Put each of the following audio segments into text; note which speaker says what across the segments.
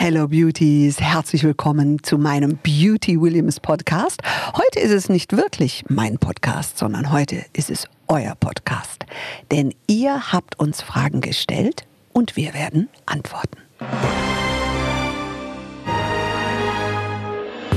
Speaker 1: Hello Beauties, herzlich willkommen zu meinem Beauty Williams Podcast. Heute ist es nicht wirklich mein Podcast, sondern heute ist es euer Podcast. Denn ihr habt uns Fragen gestellt und wir werden antworten.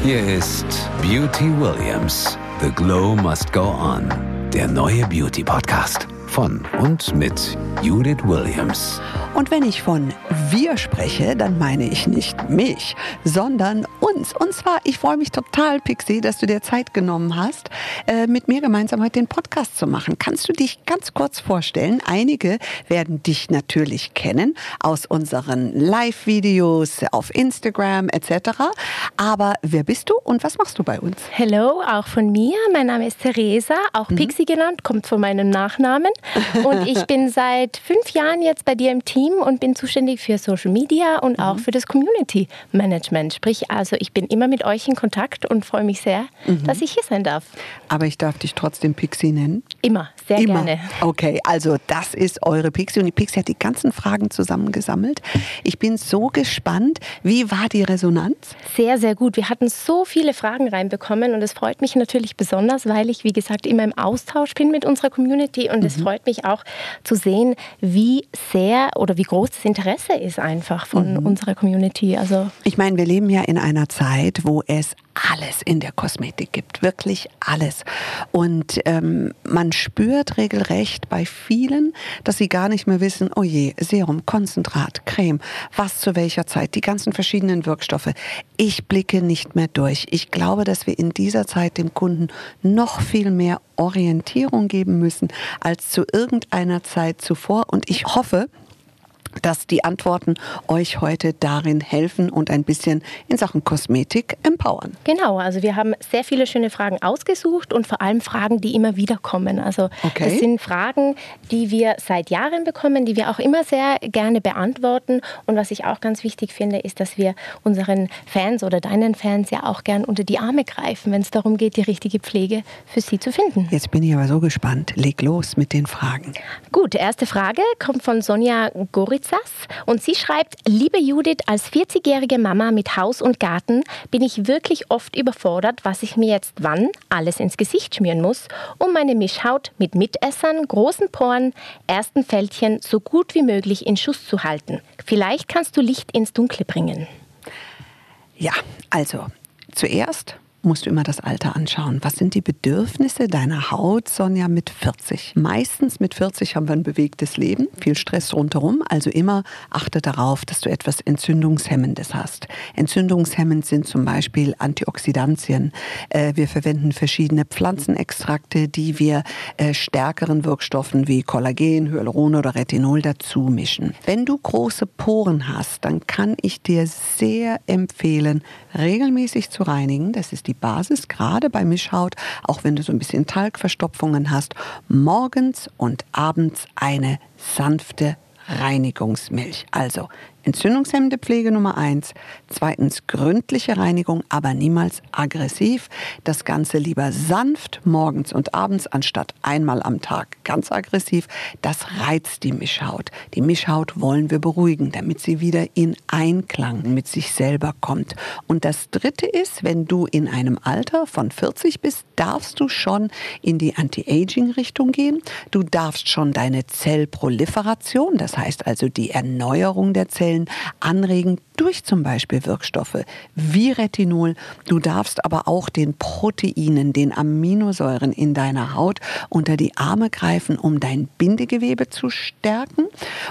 Speaker 2: Hier ist Beauty Williams. The Glow Must Go On. Der neue Beauty Podcast von und mit Judith Williams.
Speaker 1: Und wenn ich von wir spreche, dann meine ich nicht mich, sondern uns. Und zwar, ich freue mich total, Pixie, dass du dir Zeit genommen hast, äh, mit mir gemeinsam heute den Podcast zu machen. Kannst du dich ganz kurz vorstellen? Einige werden dich natürlich kennen aus unseren Live-Videos auf Instagram etc. Aber wer bist du und was machst du bei uns?
Speaker 3: Hello, auch von mir. Mein Name ist Theresa, auch mhm. Pixie genannt, kommt von meinem Nachnamen. Und ich bin seit fünf Jahren jetzt bei dir im Team und bin zuständig für Social Media und auch mhm. für das Community Management. Sprich, also ich bin immer mit euch in Kontakt und freue mich sehr, mhm. dass ich hier sein darf.
Speaker 1: Aber ich darf dich trotzdem Pixie nennen?
Speaker 3: Immer, sehr immer. gerne.
Speaker 1: Okay, also das ist eure Pixie und die Pixie hat die ganzen Fragen zusammengesammelt. Ich bin so gespannt. Wie war die Resonanz?
Speaker 3: Sehr, sehr gut. Wir hatten so viele Fragen reinbekommen und es freut mich natürlich besonders, weil ich, wie gesagt, immer im Austausch bin mit unserer Community und mhm. es freut mich auch zu sehen, wie sehr oder oder wie groß das Interesse ist einfach von mhm. unserer Community. Also
Speaker 1: ich meine, wir leben ja in einer Zeit, wo es alles in der Kosmetik gibt, wirklich alles. Und ähm, man spürt regelrecht bei vielen, dass sie gar nicht mehr wissen, oh je, Serum, Konzentrat, Creme, was zu welcher Zeit, die ganzen verschiedenen Wirkstoffe. Ich blicke nicht mehr durch. Ich glaube, dass wir in dieser Zeit dem Kunden noch viel mehr Orientierung geben müssen als zu irgendeiner Zeit zuvor. Und ich hoffe, dass die Antworten euch heute darin helfen und ein bisschen in Sachen Kosmetik empowern.
Speaker 3: Genau, also wir haben sehr viele schöne Fragen ausgesucht und vor allem Fragen, die immer wieder kommen. Also okay. das sind Fragen, die wir seit Jahren bekommen, die wir auch immer sehr gerne beantworten. Und was ich auch ganz wichtig finde, ist, dass wir unseren Fans oder deinen Fans ja auch gern unter die Arme greifen, wenn es darum geht, die richtige Pflege für sie zu finden.
Speaker 1: Jetzt bin ich aber so gespannt. Leg los mit den Fragen.
Speaker 3: Gut, erste Frage kommt von Sonja Goritz Texas und sie schreibt, liebe Judith, als 40-jährige Mama mit Haus und Garten bin ich wirklich oft überfordert, was ich mir jetzt wann alles ins Gesicht schmieren muss, um meine Mischhaut mit Mitessern, großen Poren, ersten Fältchen so gut wie möglich in Schuss zu halten. Vielleicht kannst du Licht ins Dunkle bringen.
Speaker 1: Ja, also zuerst musst du immer das Alter anschauen. Was sind die Bedürfnisse deiner Haut, Sonja, mit 40? Meistens mit 40 haben wir ein bewegtes Leben, viel Stress rundherum. Also immer achte darauf, dass du etwas Entzündungshemmendes hast. Entzündungshemmend sind zum Beispiel Antioxidantien. Äh, wir verwenden verschiedene Pflanzenextrakte, die wir äh, stärkeren Wirkstoffen wie Kollagen, Hyaluron oder Retinol dazu mischen. Wenn du große Poren hast, dann kann ich dir sehr empfehlen, regelmäßig zu reinigen. Das ist die die Basis, gerade bei Mischhaut, auch wenn du so ein bisschen Talgverstopfungen hast, morgens und abends eine sanfte Reinigungsmilch. Also entzündungshemmende Pflege Nummer eins. Zweitens gründliche Reinigung, aber niemals aggressiv. Das Ganze lieber sanft morgens und abends anstatt einmal am Tag ganz aggressiv. Das reizt die Mischhaut. Die Mischhaut wollen wir beruhigen, damit sie wieder in Einklang mit sich selber kommt. Und das Dritte ist, wenn du in einem Alter von 40 bist, darfst du schon in die Anti-Aging-Richtung gehen. Du darfst schon deine Zellproliferation, das heißt also die Erneuerung der Zellen, Zellen anregen durch zum Beispiel Wirkstoffe wie Retinol. Du darfst aber auch den Proteinen, den Aminosäuren in deiner Haut unter die Arme greifen, um dein Bindegewebe zu stärken,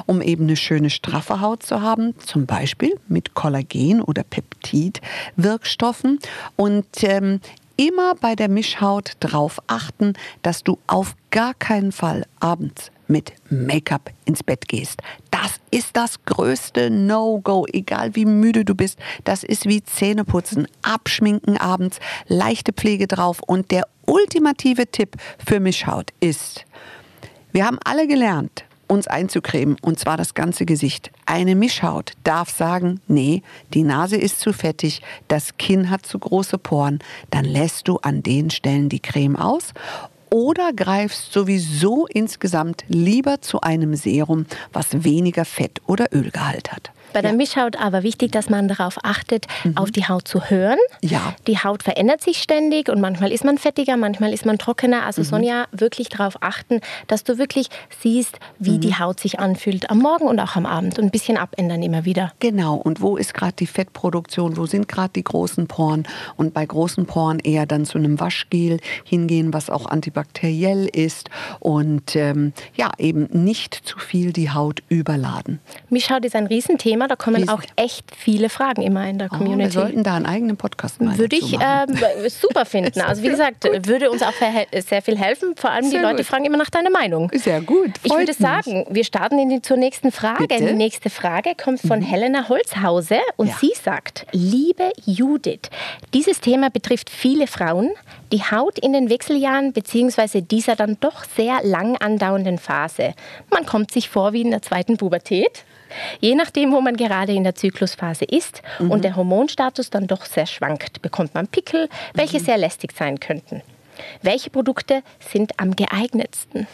Speaker 1: um eben eine schöne straffe Haut zu haben, zum Beispiel mit Kollagen oder Peptidwirkstoffen. Und ähm, immer bei der Mischhaut darauf achten, dass du auf gar keinen Fall abends mit Make-up ins Bett gehst. Das ist das größte No-Go, egal wie müde du bist. Das ist wie Zähneputzen, abschminken abends, leichte Pflege drauf. Und der ultimative Tipp für Mischhaut ist, wir haben alle gelernt, uns einzucremen, und zwar das ganze Gesicht. Eine Mischhaut darf sagen, nee, die Nase ist zu fettig, das Kinn hat zu große Poren, dann lässt du an den Stellen die Creme aus oder greifst sowieso insgesamt lieber zu einem Serum, was weniger Fett oder Ölgehalt hat?
Speaker 3: Bei der
Speaker 1: Ja.
Speaker 3: Mischhaut aber wichtig, dass man darauf achtet, auf die Haut zu hören.
Speaker 1: Ja.
Speaker 3: Die Haut verändert sich ständig und manchmal ist man fettiger, manchmal ist man trockener.
Speaker 1: Mhm.
Speaker 3: Also Sonja, wirklich darauf achten, dass du wirklich siehst, wie
Speaker 1: Mhm.
Speaker 3: die Haut sich anfühlt am Morgen und auch am Abend und ein bisschen abändern immer wieder.
Speaker 1: Genau, und wo ist gerade die Fettproduktion, wo sind gerade die großen Poren und bei großen Poren eher dann zu einem Waschgel hingehen, was auch antibakteriell ist und ähm, ja, eben nicht zu viel die Haut überladen.
Speaker 3: Mischhaut ist ein Riesenthema, da kommen auch echt viele Fragen immer in der
Speaker 1: Oh, wir
Speaker 3: Community.
Speaker 1: sollten da einen eigenen Podcast mal
Speaker 3: Würde ich
Speaker 1: machen.
Speaker 3: ähm, super finden. Also wie gesagt, würde uns auch sehr viel helfen. Vor allem die
Speaker 1: Sehr
Speaker 3: Leute
Speaker 1: gut.
Speaker 3: fragen immer nach deiner Meinung.
Speaker 1: Sehr gut,
Speaker 3: Ich würde
Speaker 1: mich.
Speaker 3: sagen, wir starten in die, zur nächsten Frage.
Speaker 1: Bitte?
Speaker 3: Die nächste Frage kommt von Helena Holzhause und
Speaker 1: Ja.
Speaker 3: sie sagt, liebe Judith, dieses Thema betrifft viele Frauen. Die Haut in den Wechseljahren bzw. dieser dann doch sehr lang andauernden Phase. Man kommt sich vor wie in der zweiten Pubertät. Je nachdem, wo man gerade in der Zyklusphase ist und der Hormonstatus dann doch sehr schwankt, bekommt man Pickel, welche sehr lästig sein könnten. Welche Produkte sind am geeignetsten?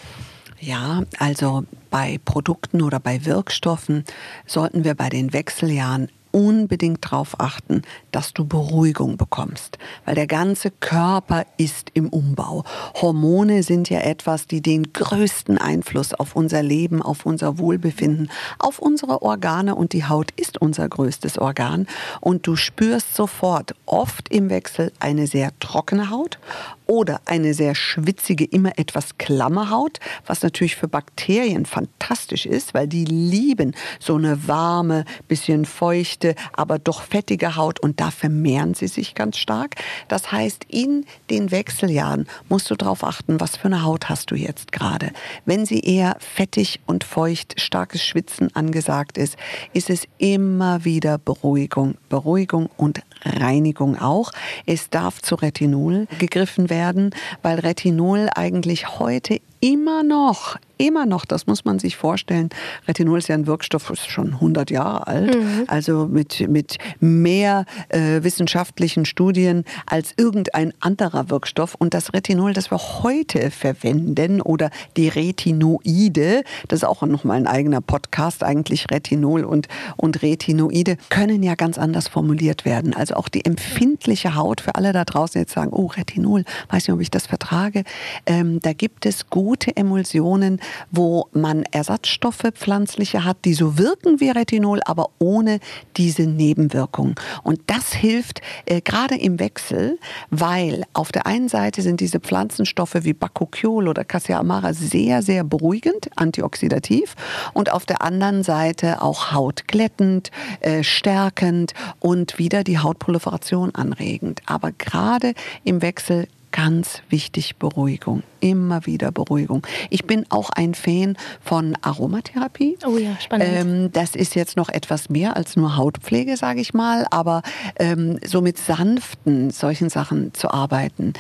Speaker 1: Ja, also bei Produkten oder bei Wirkstoffen sollten wir bei den Wechseljahren unbedingt darauf achten, dass du Beruhigung bekommst, weil der ganze Körper ist im Umbau. Hormone sind ja etwas, die den größten Einfluss auf unser Leben, auf unser Wohlbefinden, auf unsere Organe und die Haut ist unser größtes Organ und du spürst sofort oft im Wechsel eine sehr trockene Haut oder eine sehr schwitzige, immer etwas klamme Haut, was natürlich für Bakterien fantastisch ist, weil die lieben so eine warme, bisschen feuchte, aber doch fettige Haut und da vermehren sie sich ganz stark. Das heißt, in den Wechseljahren musst du darauf achten, was für eine Haut hast du jetzt gerade. Wenn sie eher fettig und feucht, starkes Schwitzen angesagt ist, ist es immer wieder Beruhigung, Beruhigung und Reinigung auch. Es darf zu Retinol gegriffen werden, weil Retinol eigentlich heute immer noch, immer noch, das muss man sich vorstellen, Retinol ist ja ein Wirkstoff, ist schon 100 Jahre alt, also mit, mit mehr äh, wissenschaftlichen Studien als irgendein anderer Wirkstoff. Und das Retinol, das wir heute verwenden oder die Retinoide, das ist auch nochmal ein eigener Podcast, eigentlich Retinol und, und Retinoide, können ja ganz anders formuliert werden. Also auch die empfindliche Haut, für alle da draußen jetzt sagen, oh, Retinol, weiß nicht, ob ich das vertrage, ähm, da gibt es gute Emulsionen, wo man Ersatzstoffe pflanzliche hat, die so wirken wie Retinol, aber ohne diese Nebenwirkungen. Und das hilft äh, gerade im Wechsel, weil auf der einen Seite sind diese Pflanzenstoffe wie Bakuchiol oder Cassia amara sehr, sehr beruhigend, antioxidativ und auf der anderen Seite auch hautglättend, äh, stärkend und wieder die Hautproliferation anregend. Aber gerade im Wechsel ganz wichtig Beruhigung, immer wieder Beruhigung. Ich bin auch ein Fan von Aromatherapie.
Speaker 3: Oh ja, spannend.
Speaker 1: Ähm, das ist jetzt noch etwas mehr als nur Hautpflege, sage ich mal, aber ähm, so mit sanften solchen Sachen zu arbeiten,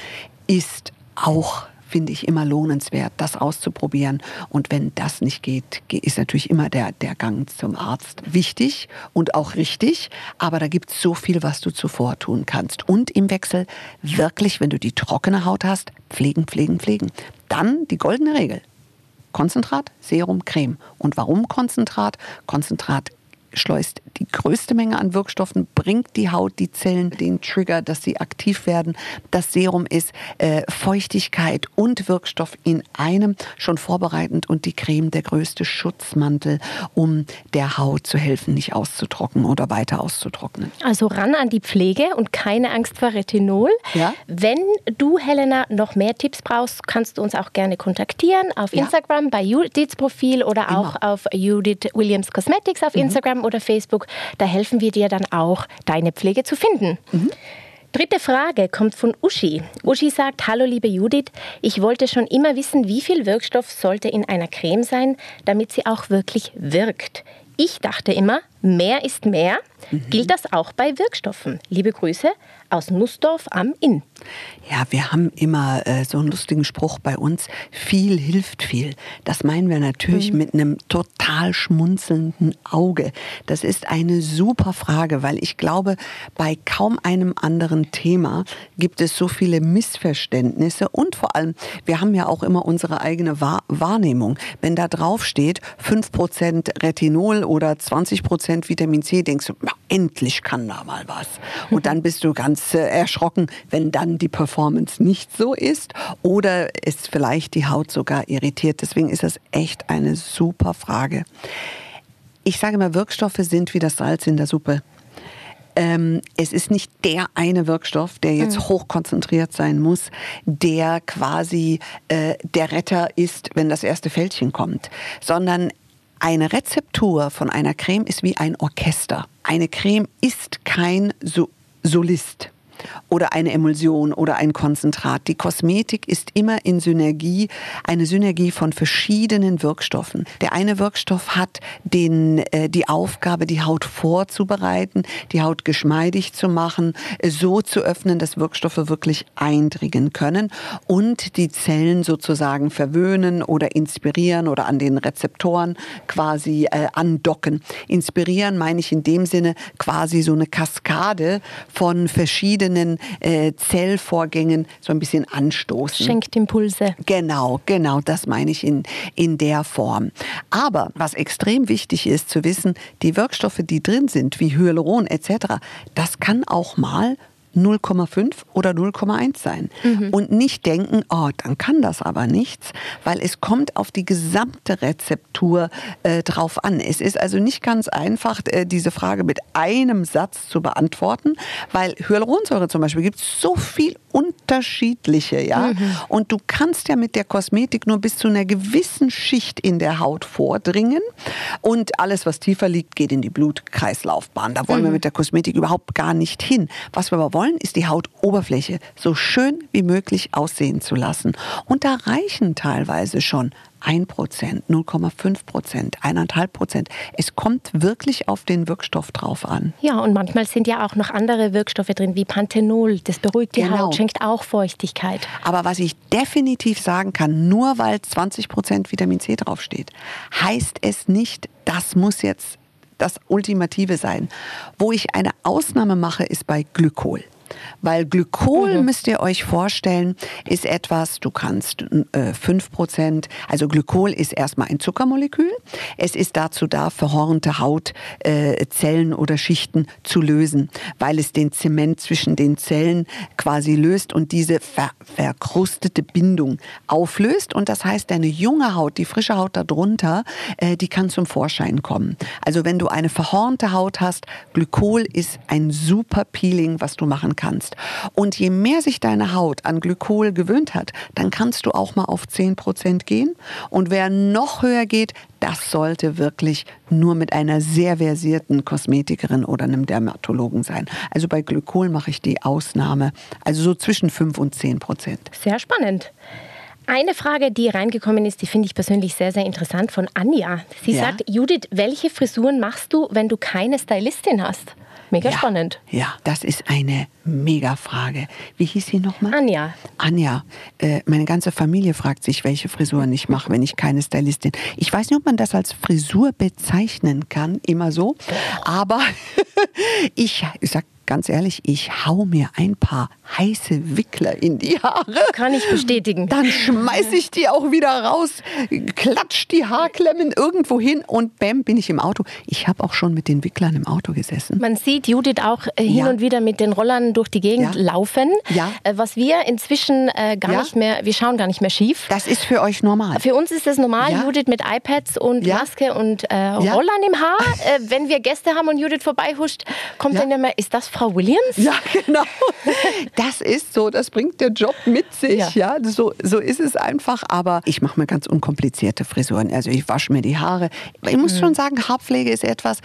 Speaker 1: ist auch finde ich immer lohnenswert, das auszuprobieren. Und wenn das nicht geht, ge- ist natürlich immer der, der Gang zum Arzt wichtig und auch richtig. Aber da gibt es so viel, was du zuvor tun kannst. Und im Wechsel wirklich, wenn du die trockene Haut hast, pflegen, pflegen, pflegen. Dann die goldene Regel. Konzentrat, Serum, Creme. Und warum Konzentrat? Konzentrat schleust die größte Menge an Wirkstoffen, bringt die Haut, die Zellen, den Trigger, dass sie aktiv werden. Das Serum ist äh, Feuchtigkeit und Wirkstoff in einem schon vorbereitend und die Creme der größte Schutzmantel, um der Haut zu helfen, nicht auszutrocknen oder weiter auszutrocknen.
Speaker 3: Also ran an die Pflege und keine Angst vor Retinol.
Speaker 1: Ja.
Speaker 3: Wenn du, Helena, noch mehr Tipps brauchst, kannst du uns auch gerne kontaktieren auf
Speaker 1: Ja.
Speaker 3: Instagram bei Judiths Profil oder
Speaker 1: Immer.
Speaker 3: auch auf Judith Williams Cosmetics auf Instagram oder Facebook. Da helfen wir dir dann auch, deine Pflege zu finden. Dritte Frage kommt von Uschi. Uschi sagt, hallo liebe Judith, ich wollte schon immer wissen, wie viel Wirkstoff sollte in einer Creme sein, damit sie auch wirklich wirkt. Ich dachte immer, mehr ist mehr. Gilt das auch bei Wirkstoffen? Liebe Grüße aus Nussdorf am Inn.
Speaker 1: Ja, wir haben immer äh, so einen lustigen Spruch bei uns, viel hilft viel. Das meinen wir natürlich mit einem total schmunzelnden Auge. Das ist eine super Frage, weil ich glaube, bei kaum einem anderen Thema gibt es so viele Missverständnisse und vor allem, wir haben ja auch immer unsere eigene Wahr Wahrnehmung. Wenn da drauf steht 5% Retinol oder 20% Prozent Vitamin C, denkst du, na, endlich kann da mal was. Und dann bist du ganz äh, erschrocken, wenn dann die Performance nicht so ist oder es vielleicht die Haut sogar irritiert. Deswegen ist das echt eine super Frage. Ich sage mal, Wirkstoffe sind wie das Salz in der Suppe ähm, es ist nicht der eine Wirkstoff, der jetzt mhm. hochkonzentriert sein muss, der quasi äh, der Retter ist, wenn das erste Fältchen kommt, sondern eine Rezeptur von einer Creme ist wie ein Orchester. Eine Creme ist kein so Solist oder eine Emulsion oder ein Konzentrat. Die Kosmetik ist immer in Synergie, eine Synergie von verschiedenen Wirkstoffen. Der eine Wirkstoff hat den, äh, die Aufgabe, die Haut vorzubereiten, die Haut geschmeidig zu machen, so zu öffnen, dass Wirkstoffe wirklich eindringen können und die Zellen sozusagen verwöhnen oder inspirieren oder an den Rezeptoren quasi äh, andocken. Inspirieren meine ich in dem Sinne quasi so eine Kaskade von verschiedenen verschiedenen äh, Zellvorgängen so ein bisschen anstoßen.
Speaker 3: Schenkt Impulse.
Speaker 1: Genau, genau, das meine ich in, in der Form. Aber was extrem wichtig ist zu wissen, die Wirkstoffe, die drin sind, wie Hyaluron etc., das kann auch mal 0,5 oder 0,1 sein. Mhm. Und nicht denken, oh, dann kann das aber nichts, weil es kommt auf die gesamte Rezeptur äh, drauf an. Es ist also nicht ganz einfach, äh, diese Frage mit einem Satz zu beantworten, weil Hyaluronsäure zum Beispiel gibt es so viel unterschiedliche, ja. Mhm. Und du kannst ja mit der Kosmetik nur bis zu einer gewissen Schicht in der Haut vordringen. Und alles, was tiefer liegt, geht in die Blutkreislaufbahn. Da wollen mhm. wir mit der Kosmetik überhaupt gar nicht hin. Was wir aber wollen, ist die Hautoberfläche so schön wie möglich aussehen zu lassen. Und da reichen teilweise schon 1 Prozent, 0,5 Prozent, 1,5 Prozent. Es kommt wirklich auf den Wirkstoff drauf an.
Speaker 3: Ja, und manchmal sind ja auch noch andere Wirkstoffe drin, wie Panthenol. Das beruhigt die genau. Haut, schenkt auch Feuchtigkeit.
Speaker 1: Aber was ich definitiv sagen kann, nur weil 20 Prozent Vitamin C draufsteht, heißt es nicht, das muss jetzt das Ultimative sein. Wo ich eine Ausnahme mache, ist bei Glykol. Weil Glykol, mhm. müsst ihr euch vorstellen, ist etwas, du kannst äh, 5%, also Glykol ist erstmal ein Zuckermolekül. Es ist dazu da, verhornte Hautzellen äh, oder Schichten zu lösen, weil es den Zement zwischen den Zellen quasi löst und diese ver verkrustete Bindung auflöst. Und das heißt, deine junge Haut, die frische Haut darunter, äh, die kann zum Vorschein kommen. Also wenn du eine verhornte Haut hast, Glykol ist ein super Peeling, was du machen kannst. Und je mehr sich deine Haut an Glykol gewöhnt hat, dann kannst du auch mal auf 10 Prozent gehen. Und wer noch höher geht, das sollte wirklich nur mit einer sehr versierten Kosmetikerin oder einem Dermatologen sein. Also bei Glykol mache ich die Ausnahme. Also so zwischen 5 und 10 Prozent.
Speaker 3: Sehr spannend. Eine Frage, die reingekommen ist, die finde ich persönlich sehr, sehr interessant von Anja. Sie ja? sagt, Judith, welche Frisuren machst du, wenn du keine Stylistin hast? Mega
Speaker 1: ja,
Speaker 3: spannend.
Speaker 1: Ja, das ist eine Mega-Frage. Wie hieß sie nochmal?
Speaker 3: Anja.
Speaker 1: Anja. Äh, meine ganze Familie fragt sich, welche Frisuren ich mache, wenn ich keine Stylistin. Ich weiß nicht, ob man das als Frisur bezeichnen kann, immer so. Aber ich, ich sag ganz ehrlich, ich hau mir ein paar heiße Wickler in die Haare.
Speaker 3: Kann ich bestätigen.
Speaker 1: Dann schmeiß ich die auch wieder raus, klatsch die Haarklemmen irgendwo hin und bäm, bin ich im Auto. Ich habe auch schon mit den Wicklern im Auto gesessen.
Speaker 3: Man sieht Judith auch äh, hin ja. und wieder mit den Rollern durch die Gegend ja. laufen.
Speaker 1: Ja.
Speaker 3: Äh, was wir inzwischen äh, gar ja. nicht mehr, wir schauen gar nicht mehr schief.
Speaker 1: Das ist für euch normal.
Speaker 3: Für uns ist es normal, Judith mit iPads und Maske und äh, Rollern im Haar. Wenn wir Gäste haben und Judith vorbeihuscht, kommt dann immer, ist das Frau Williams?
Speaker 1: Ja, genau. Das ist so, das bringt der Job mit sich. Ja, ja so, so ist es einfach. Aber ich mache mir ganz unkomplizierte Frisuren. Also ich wasche mir die Haare. Ich muss mhm. schon sagen, Haarpflege ist etwas,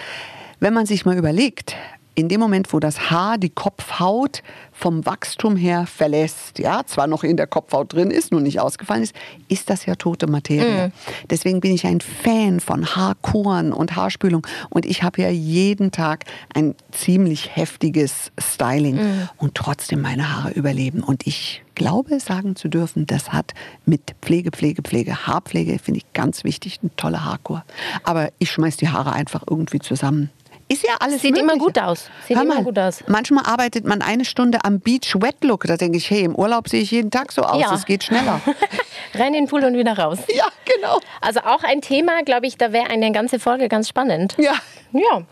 Speaker 1: wenn man sich mal überlegt, in dem Moment, wo das Haar die Kopfhaut vom Wachstum her verlässt, ja, zwar noch in der Kopfhaut drin ist, nur nicht ausgefallen ist, ist das ja tote Materie. Mhm. Deswegen bin ich ein Fan von Haarkuren und Haarspülung und ich habe ja jeden Tag ein ziemlich heftiges Styling mhm. und trotzdem meine Haare überleben und ich glaube sagen zu dürfen, das hat mit Pflege, Pflege, Pflege, Haarpflege finde ich ganz wichtig, eine tolle Haarkur. Aber ich schmeiß die Haare einfach irgendwie zusammen ist ja alles
Speaker 3: Sieht immer gut aus. Sieht
Speaker 1: Hör
Speaker 3: immer
Speaker 1: mal,
Speaker 3: gut aus.
Speaker 1: Manchmal arbeitet man eine Stunde am Beach Wet Look. Da denke ich, hey, im Urlaub sehe ich jeden Tag so aus.
Speaker 3: Ja.
Speaker 1: Es geht schneller.
Speaker 3: Rein in den Pool und wieder raus.
Speaker 1: ja, genau.
Speaker 3: Also auch ein Thema, glaube ich, da wäre eine ganze Folge ganz spannend.
Speaker 1: Ja.
Speaker 3: Ja.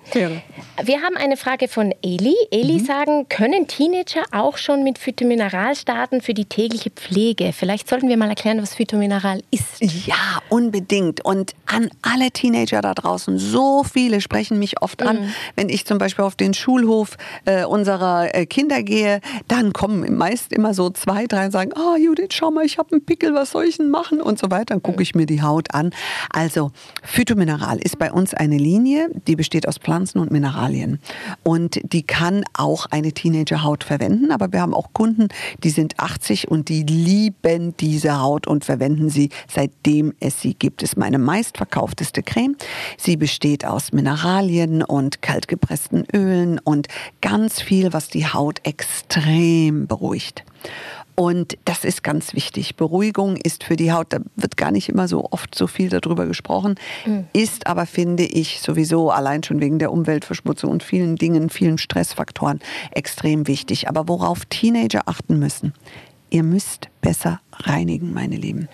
Speaker 3: Wir haben eine Frage von Eli. Eli sagen, können Teenager auch schon mit Phytomineral starten für die tägliche Pflege? Vielleicht sollten wir mal erklären, was Phytomineral ist.
Speaker 1: Ja, unbedingt. Und an alle Teenager da draußen, so viele sprechen mich oft an. Wenn ich zum Beispiel auf den Schulhof äh, unserer äh, Kinder gehe, dann kommen meist immer so zwei, drei und sagen, oh Judith, schau mal, ich habe einen Pickel, was soll ich denn machen? Und so weiter. Dann gucke ich mir die Haut an. Also, Phytomineral ist bei uns eine Linie, die besteht aus Pflanzen und Mineralien. Und die kann auch eine Teenagerhaut verwenden. Aber wir haben auch Kunden, die sind 80 und die lieben diese Haut und verwenden sie seitdem es sie gibt. Ist meine meistverkaufteste Creme. Sie besteht aus Mineralien und kaltgepressten Ölen und ganz viel, was die Haut extrem beruhigt. Und das ist ganz wichtig. Beruhigung ist für die Haut, da wird gar nicht immer so oft so viel darüber gesprochen, ist aber, finde ich, sowieso allein schon wegen der Umweltverschmutzung und vielen Dingen, vielen Stressfaktoren extrem wichtig. Aber worauf Teenager achten müssen, ihr müsst besser reinigen, meine Lieben.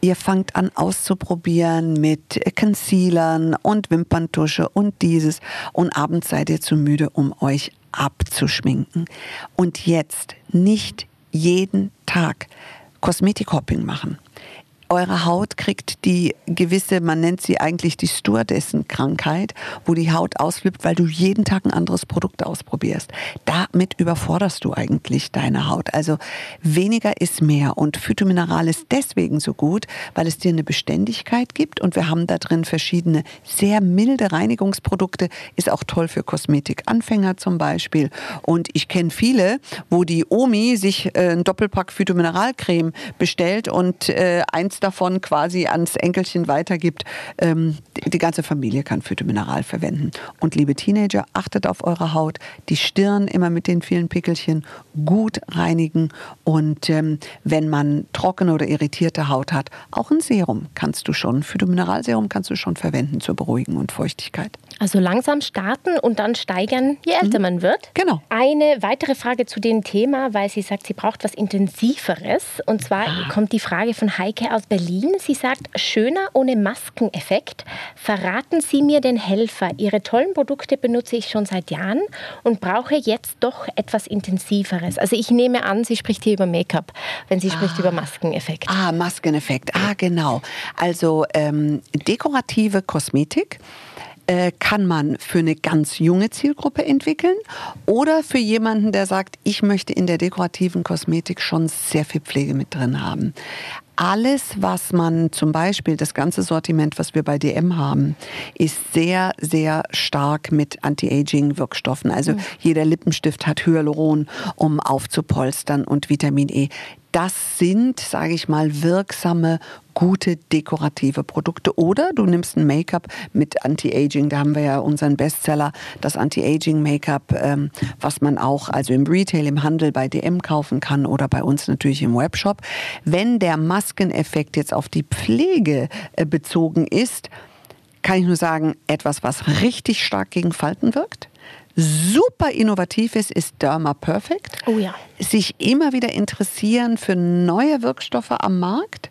Speaker 1: Ihr fangt an auszuprobieren mit Concealern und Wimperntusche und dieses und abends seid ihr zu müde, um euch abzuschminken. Und jetzt nicht jeden Tag Kosmetikhopping machen. Eure Haut kriegt die gewisse, man nennt sie eigentlich die Stewardessen-Krankheit, wo die Haut ausflippt, weil du jeden Tag ein anderes Produkt ausprobierst. Damit überforderst du eigentlich deine Haut. Also weniger ist mehr. Und Phytomineral ist deswegen so gut, weil es dir eine Beständigkeit gibt. Und wir haben da drin verschiedene sehr milde Reinigungsprodukte. Ist auch toll für Kosmetikanfänger zum Beispiel. Und ich kenne viele, wo die Omi sich äh, ein Doppelpack Phytomineralcreme bestellt und äh, eins davon quasi ans Enkelchen weitergibt. Ähm, die, die ganze Familie kann Phytomineral verwenden. Und liebe Teenager, achtet auf eure Haut. Die Stirn immer mit den vielen Pickelchen gut reinigen. Und ähm, wenn man trockene oder irritierte Haut hat, auch ein Serum kannst du schon, Phytomineralserum kannst du schon verwenden zur Beruhigung und Feuchtigkeit.
Speaker 3: Also langsam starten und dann steigern, je älter man wird.
Speaker 1: Genau.
Speaker 3: Eine weitere Frage zu dem Thema, weil sie sagt, sie braucht was Intensiveres. Und zwar kommt die Frage von Heike aus Berlin. Sie sagt, schöner ohne Maskeneffekt. Verraten Sie mir den Helfer. Ihre tollen Produkte benutze ich schon seit Jahren und brauche jetzt doch etwas Intensiveres. Also ich nehme an, sie spricht hier über Make-up, wenn sie spricht über Maskeneffekt.
Speaker 1: Ah, Maskeneffekt. Ah, genau. Also ähm, dekorative Kosmetik äh, kann man für eine ganz junge Zielgruppe entwickeln oder für jemanden, der sagt, ich möchte in der dekorativen Kosmetik schon sehr viel Pflege mit drin haben. Alles, was man zum Beispiel, das ganze Sortiment, was wir bei DM haben, ist sehr, sehr stark mit Anti-Aging-Wirkstoffen. Also jeder Lippenstift hat Hyaluron, um aufzupolstern und Vitamin E. Das sind, sage ich mal, wirksame, gute dekorative Produkte. Oder du nimmst ein Make-up mit Anti-Aging. Da haben wir ja unseren Bestseller, das Anti-Aging-Make-up, ähm, was man auch also im Retail, im Handel bei DM kaufen kann oder bei uns natürlich im Webshop. Wenn der Maskeneffekt jetzt auf die Pflege äh, bezogen ist, kann ich nur sagen, etwas, was richtig stark gegen Falten wirkt. Super innovativ ist, ist Derma Perfect.
Speaker 3: Oh ja.
Speaker 1: Sich immer wieder interessieren für neue Wirkstoffe am Markt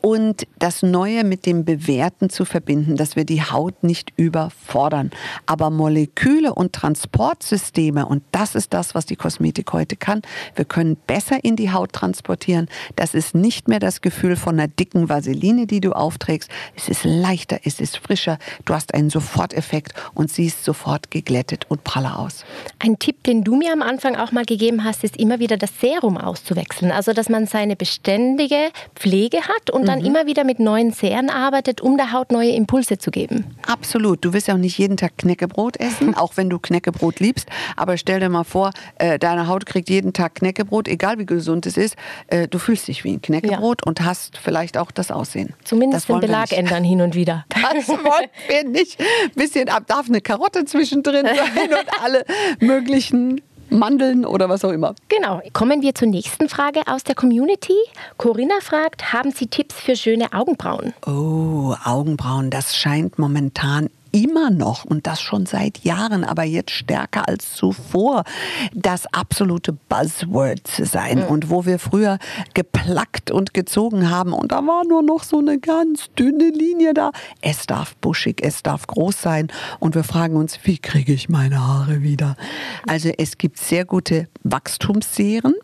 Speaker 1: und das Neue mit dem Bewährten zu verbinden, dass wir die Haut nicht überfordern. Aber Moleküle und Transportsysteme, und das ist das, was die Kosmetik heute kann, wir können besser in die Haut transportieren. Das ist nicht mehr das Gefühl von einer dicken Vaseline, die du aufträgst. Es ist leichter, es ist frischer, du hast einen Soforteffekt und siehst sofort geglättet und praller aus.
Speaker 3: Ein Tipp, den du mir am Anfang auch mal gegeben hast, ist immer wieder das Serum auszuwechseln. Also, dass man seine beständige Pflege hat und dann immer wieder mit neuen Serien arbeitet, um der Haut neue Impulse zu geben.
Speaker 1: Absolut. Du wirst ja auch nicht jeden Tag Knäckebrot essen, auch wenn du Knäckebrot liebst. Aber stell dir mal vor, äh, deine Haut kriegt jeden Tag Knäckebrot, egal wie gesund es ist. Äh, du fühlst dich wie ein Knäckebrot und hast vielleicht auch das Aussehen.
Speaker 3: Zumindest
Speaker 1: das
Speaker 3: den Belag ändern hin und wieder.
Speaker 1: Das wollen wir nicht. Bisschen ab, darf eine Karotte zwischendrin sein und alle möglichen Mandeln oder was auch immer.
Speaker 3: Genau. Kommen wir zur nächsten Frage aus der Community. Corinna fragt, haben Sie Tipps für schöne Augenbrauen?
Speaker 1: Oh, Augenbrauen, das scheint momentan immer noch, und das schon seit Jahren, aber jetzt stärker als zuvor, das absolute Buzzword zu sein. Mhm. Und wo wir früher geplackt und gezogen haben und da war nur noch so eine ganz dünne Linie da. Es darf buschig, es darf groß sein. Und wir fragen uns, wie kriege ich meine Haare wieder? Also es gibt sehr gute Wachstumsserien.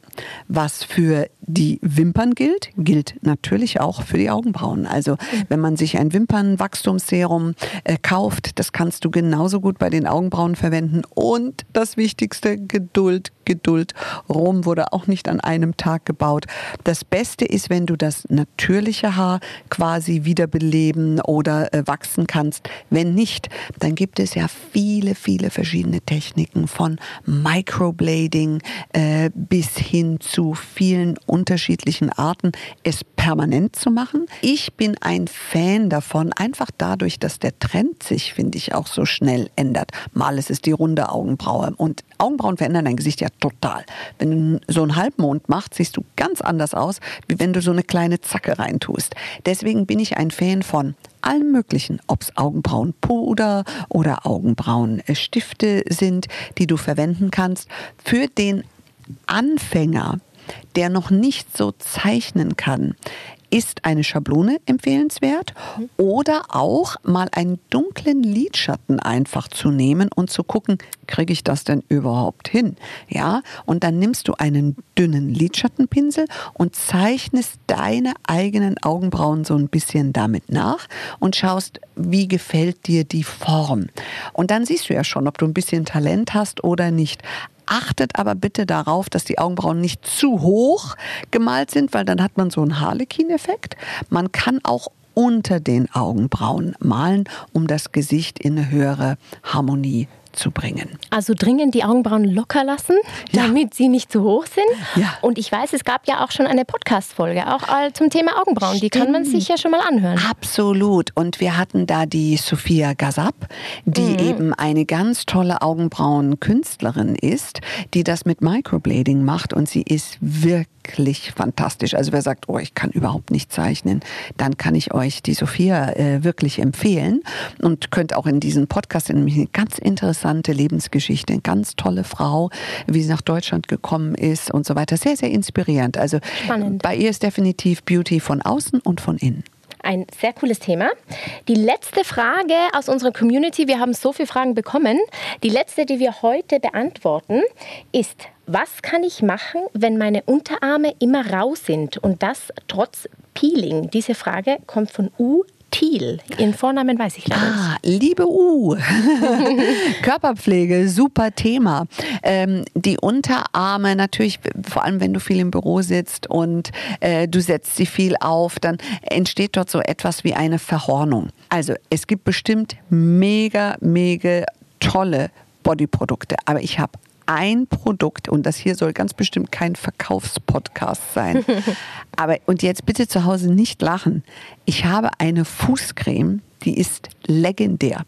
Speaker 1: Was für die Wimpern gilt, gilt natürlich auch für die Augenbrauen. Also wenn man sich ein Wimpernwachstumsserum äh, kauft, das kannst du genauso gut bei den Augenbrauen verwenden. Und das Wichtigste, Geduld, Geduld. Rom wurde auch nicht an einem Tag gebaut. Das Beste ist, wenn du das natürliche Haar quasi wiederbeleben oder äh, wachsen kannst. Wenn nicht, dann gibt es ja viele, viele verschiedene Techniken von Microblading äh, bis hin zu vielen unterschiedlichen Arten, es permanent zu machen. Ich bin ein Fan davon, einfach dadurch, dass der Trend sich, finde ich, auch so schnell ändert. Mal ist es die runde Augenbraue und Augenbrauen verändern dein Gesicht ja total. Wenn du so einen Halbmond machst, siehst du ganz anders aus, wie wenn du so eine kleine Zacke reintust. Deswegen bin ich ein Fan von allem Möglichen, ob es Augenbrauenpuder oder Augenbrauenstifte sind, die du verwenden kannst. Für den Anfänger, der noch nicht so zeichnen kann, ist eine Schablone empfehlenswert oder auch mal einen dunklen Lidschatten einfach zu nehmen und zu gucken, kriege ich das denn überhaupt hin? Ja, und dann nimmst du einen dünnen Lidschattenpinsel und zeichnest deine eigenen Augenbrauen so ein bisschen damit nach und schaust, wie gefällt dir die Form. Und dann siehst du ja schon, ob du ein bisschen Talent hast oder nicht. Achtet aber bitte darauf, dass die Augenbrauen nicht zu hoch gemalt sind, weil dann hat man so einen Harlequin-Effekt. Man kann auch unter den Augenbrauen malen, um das Gesicht in eine höhere Harmonie zu bringen.
Speaker 3: Also dringend die Augenbrauen locker lassen, ja. damit sie nicht zu hoch sind.
Speaker 1: Ja.
Speaker 3: Und ich weiß, es gab ja auch schon eine Podcast-Folge, auch zum Thema Augenbrauen. Stimmt. Die kann man sich ja schon mal anhören.
Speaker 1: Absolut. Und wir hatten da die Sophia Gazab, die mhm. eben eine ganz tolle Augenbrauenkünstlerin ist, die das mit Microblading macht. Und sie ist wirklich fantastisch. Also wer sagt, oh, ich kann überhaupt nicht zeichnen, dann kann ich euch die Sophia äh, wirklich empfehlen und könnt auch in diesen Podcast nämlich eine ganz interessante interessante Lebensgeschichte. Eine ganz tolle Frau, wie sie nach Deutschland gekommen ist und so weiter. Sehr, sehr inspirierend. Also Spannend. bei ihr ist definitiv Beauty von außen und von innen.
Speaker 3: Ein sehr cooles Thema. Die letzte Frage aus unserer Community, wir haben so viele Fragen bekommen. Die letzte, die wir heute beantworten, ist, was kann ich machen, wenn meine Unterarme immer rau sind und das trotz Peeling? Diese Frage kommt von U Thiel. Ihren Vornamen weiß ich leider
Speaker 1: ah, Liebe U. Körperpflege, super Thema. Ähm, die Unterarme natürlich, vor allem wenn du viel im Büro sitzt und äh, du setzt sie viel auf, dann entsteht dort so etwas wie eine Verhornung. Also es gibt bestimmt mega, mega tolle Bodyprodukte, aber ich habe ein Produkt und das hier soll ganz bestimmt kein Verkaufspodcast sein. Aber und jetzt bitte zu Hause nicht lachen. Ich habe eine Fußcreme, die ist legendär.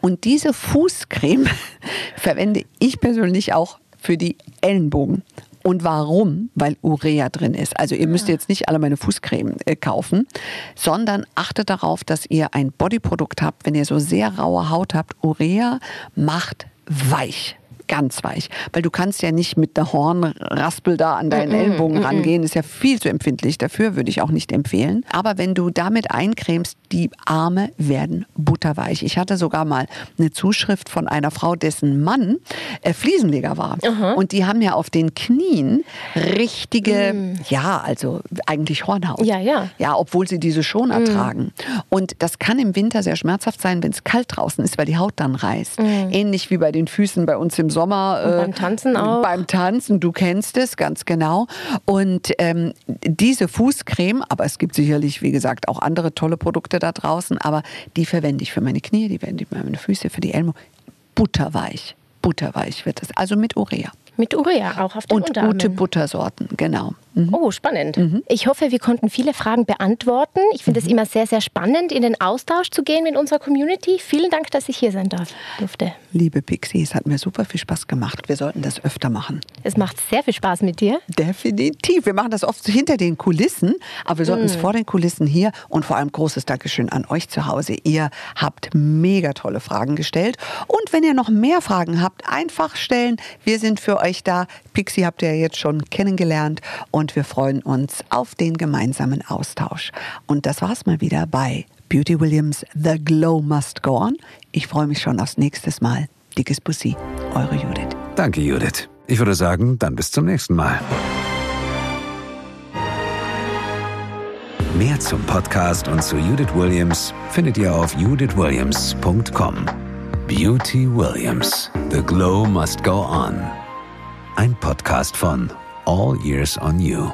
Speaker 1: Und diese Fußcreme verwende ich persönlich auch für die Ellenbogen. Und warum? Weil Urea drin ist. Also ihr müsst ah. jetzt nicht alle meine Fußcreme äh, kaufen, sondern achtet darauf, dass ihr ein Bodyprodukt habt, wenn ihr so sehr raue Haut habt. Urea macht weich ganz weich. Weil du kannst ja nicht mit der Hornraspel da an deinen mm -mm, Ellbogen mm rangehen, ist ja viel zu empfindlich. Dafür würde ich auch nicht empfehlen. Aber wenn du damit eincremst, die Arme werden butterweich. Ich hatte sogar mal eine Zuschrift von einer Frau, dessen Mann äh, Fliesenleger war. Aha. Und die haben ja auf den Knien richtige, mm. ja, also eigentlich Hornhaut.
Speaker 3: Ja, ja.
Speaker 1: Ja, obwohl sie diese schon mm. ertragen. Und das kann im Winter sehr schmerzhaft sein, wenn es kalt draußen ist, weil die Haut dann reißt. Mm. Ähnlich wie bei den Füßen bei uns im Sommer Sommer.
Speaker 3: Äh, beim Tanzen auch.
Speaker 1: Beim Tanzen, du kennst es ganz genau. Und ähm, diese Fußcreme, aber es gibt sicherlich, wie gesagt, auch andere tolle Produkte da draußen, aber die verwende ich für meine Knie, die verwende ich für meine Füße, für die Elmo. Butterweich, butterweich wird es. Also mit Urea.
Speaker 3: Mit Urea auch auf den
Speaker 1: Und
Speaker 3: Unterarmen.
Speaker 1: gute Buttersorten, genau.
Speaker 3: Oh, spannend. Ich hoffe, wir konnten viele Fragen beantworten. Ich finde es immer sehr, sehr spannend, in den Austausch zu gehen mit unserer Community. Vielen Dank, dass ich hier sein darf, durfte.
Speaker 1: Liebe Pixie, es hat mir super viel Spaß gemacht. Wir sollten das öfter machen.
Speaker 3: Es macht sehr viel Spaß mit dir.
Speaker 1: Definitiv. Wir machen das oft hinter den Kulissen, aber wir sollten es vor den Kulissen hier und vor allem großes Dankeschön an euch zu Hause. Ihr habt mega tolle Fragen gestellt. Und wenn ihr noch mehr Fragen habt, einfach stellen. Wir sind für euch da. Pixie habt ihr ja jetzt schon kennengelernt und wir freuen uns auf den gemeinsamen Austausch. Und das war's mal wieder bei Beauty Williams The Glow Must Go On. Ich freue mich schon aufs nächste Mal. Dickes Bussi, eure Judith.
Speaker 2: Danke, Judith. Ich würde sagen, dann bis zum nächsten Mal. Mehr zum Podcast und zu Judith Williams findet ihr auf judithwilliams.com. Beauty Williams. The Glow Must Go On. Ein Podcast von All Years on You.